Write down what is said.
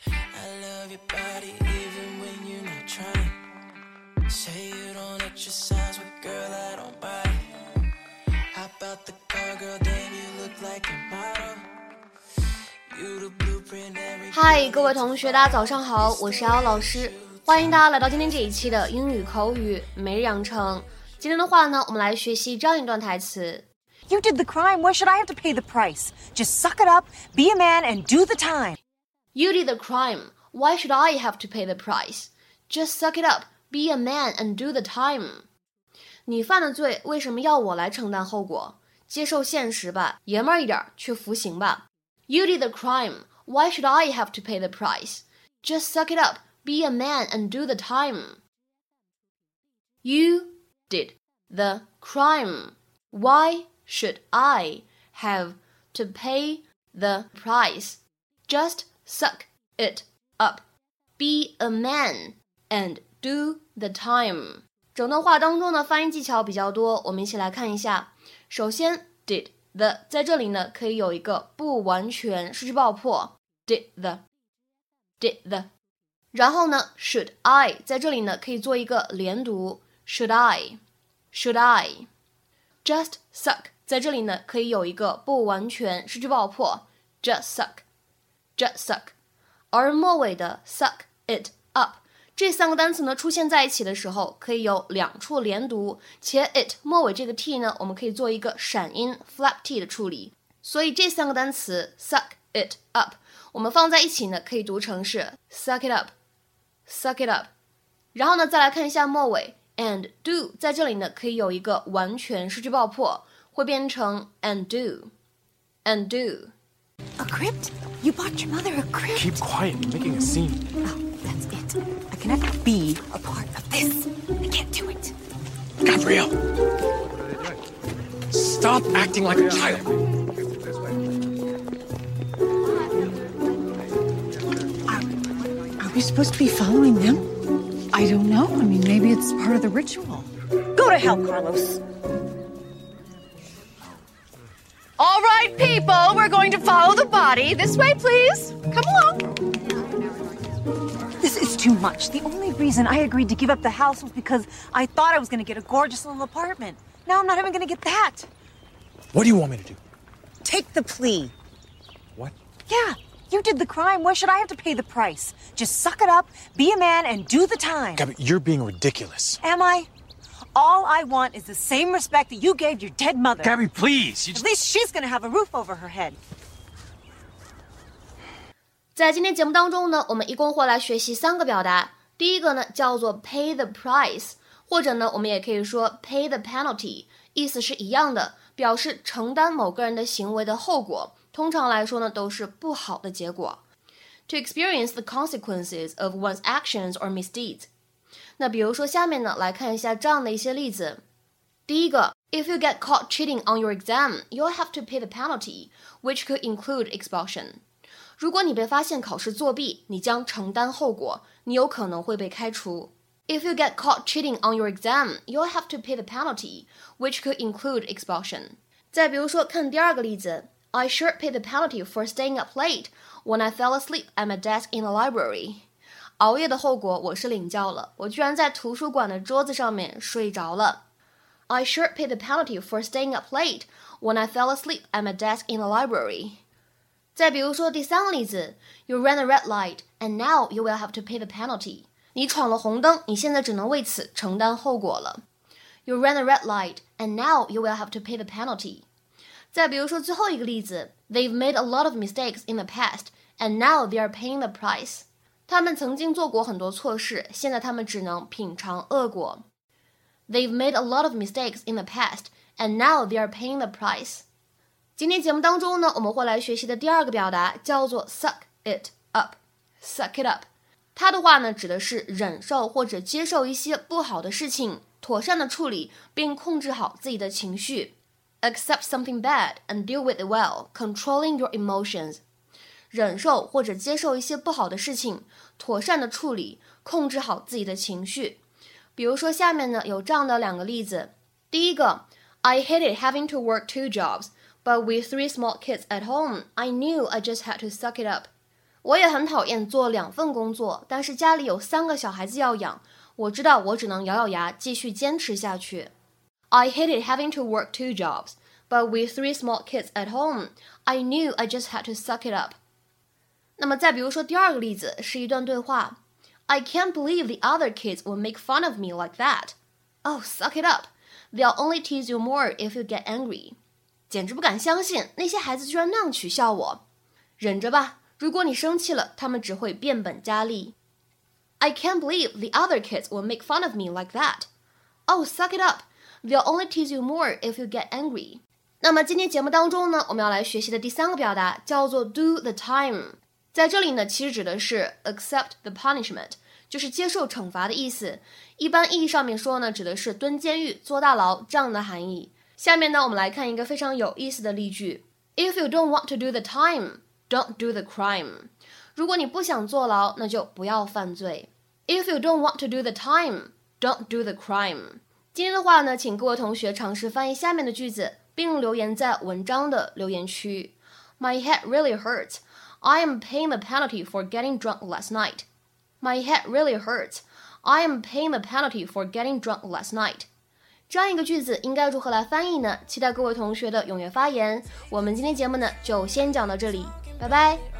I love your body even when you're not trying. Say you don't exercise, but girl, I don't buy it. Hop out the car, girl, then you look like a model. You the blueprint every 嗨，各位同学，大家早上好，我是姚老师，欢迎大家来到今天这一期的英语口语每日养成。今天的话呢，我们来学习这样一段台词。 You did the crime. Why should I have to pay the price? Just suck it up, be a man, and do the time. You did the crime. Why should I have to pay the price? Just suck it up, be a man, and do the time. 你犯了罪，为什么要我来承担后果？接受现实吧，爷们儿一点儿，去服刑吧。You did the crime. Why should I have to pay the price? Just suck it up, be a man, and do the time. You did the crime. Why should I have to pay the price? Just suck it up. Be a man and do the time. 整段话当中的，发音技巧比较多，我们一起来看一下。首先，did the 在这里呢，可以有一个不完全失去爆破，did the，did the。然后呢，should I 在这里呢，可以做一个连读，should I，should I。just suck 在这里呢，可以有一个不完全失去爆破，just suck Just suck，。而末尾的 suck it up 这三个单词呢出现在一起的时候，可以有两处连读，且 it 末尾这个 t 呢，我们可以做一个闪音 flap t 的处理。所以这三个单词 suck it up，我们放在一起呢，可以读成是 suck it up，suck it up。然后呢，再来看一下末尾 and do，在这里呢，可以有一个完全失去爆破，会变成 and do，and do。A crypt? You bought your mother a crypt? Keep quiet. You're making a scene. Oh, that's it. I cannot be a part of this. I can't do it. Gabrielle! Stop acting like a child. Are we supposed to be following them? I don't know. I mean, maybe it's part of the ritual. Go to hell, Carlos. All right, people, we're going to follow the body. This way, please. Come along. This is too much. The only reason I agreed to give up the house was because I thought I was going to get a gorgeous little apartment. Now I'm not even going to get that. What do you want me to do? Take the plea. What? Yeah, you did the crime. Why should I have to pay the price? Just suck it up, be a man, and do the time. Gabby, you're being ridiculous. Am I? All I want is the same respect that you gave your dead mother. Gabby, please. You At just... least she's going to have a roof over her head. 在今天节目当中呢，我们一共会来学习三个表达。第一个呢叫做 pay the price，或者呢我们也可以说 pay the penalty，意思是一样的，表示承担某个人的行为的后果。通常来说呢都是不好的结果。To experience the consequences of one's actions or misdeeds。 那比如说下面呢来看一下这样的一些例子。第一个，If you get caught cheating on your exam, you'll have to pay the penalty, which could include expulsion. 如果你被发现考试作弊，你将承担后果，你有可能会被开除。If you get caught cheating on your exam, you'll have to pay the penalty, which could include expulsion. 再比如说，看第二个例子，I sure paid the penalty for staying up late when I fell asleep at my desk in the library. 熬夜的后果我是领教了，我居然在图书馆的桌子上面睡着了。I sure paid the penalty for staying up late when I fell asleep at my desk in the library. 再比如说第三个例子，You ran a red light and now you will have to pay the penalty。你闯了红灯，你现在只能为此承担后果了。You ran a red light and now you will have to pay the penalty。再比如说最后一个例子，They've made a lot of mistakes in the past and now they are paying the price。 他们曾经做过很多错事，现在他们只能品尝恶果。They've made a lot of mistakes in the past and now they are paying the price。今天节目当中呢，我们会来学习的第二个表达叫做 suck it up。suck it up，它的话呢，指的是忍受或者接受一些不好的事情，妥善的处理并控制好自己的情绪。Accept something bad and deal with it well, controlling your emotions。 忍受或者接受一些不好的事情，妥善的处理，控制好自己的情绪。比如说下面呢有这样的两个例子，第一个，I hated having to work two jobs。But with three small kids at home, I knew I just had to suck it up. 我也很讨厌做两份工作，但是家里有三个小孩子要养，我知道我只能咬咬牙继续坚持下去。I hated having to work two jobs, but with three small kids at home, I knew I just had to suck it up. 那么再比如说第二个例子是一段对话，I can't believe the other kids would make fun of me like that. Oh, suck it up. They'll only tease you more if you get angry. 简直不敢相信那些孩子居然那样取笑我，忍着吧。如果你生气了，他们只会变本加厉。I can't believe the other kids will make fun of me like that. Oh, suck it up. They'll only tease you more if you get angry. 那么今天节目当中呢，我们要来学习的第三个表达叫做 do the time。 在这里呢，其实指的是 accept the punishment，就是接受惩罚的意思。一般意义上面说呢，指的是蹲监狱、坐大牢这样的含义。下面呢，我们来看一个非常有意思的例句：If you don't want to do the time, don't do the crime。如果你不想坐牢，那就不要犯罪。If you don't want to do the time, don't do the crime。今天的话呢，请各位同学尝试翻译下面的句子，并留言在文章的留言区。My head really hurts. I am paying the penalty for getting drunk last night. My head really hurts. I am paying the penalty for getting drunk last night. 这样一个句子应该如何来翻译呢？期待各位同学的踊跃发言。我们今天节目呢就先讲到这里，拜拜。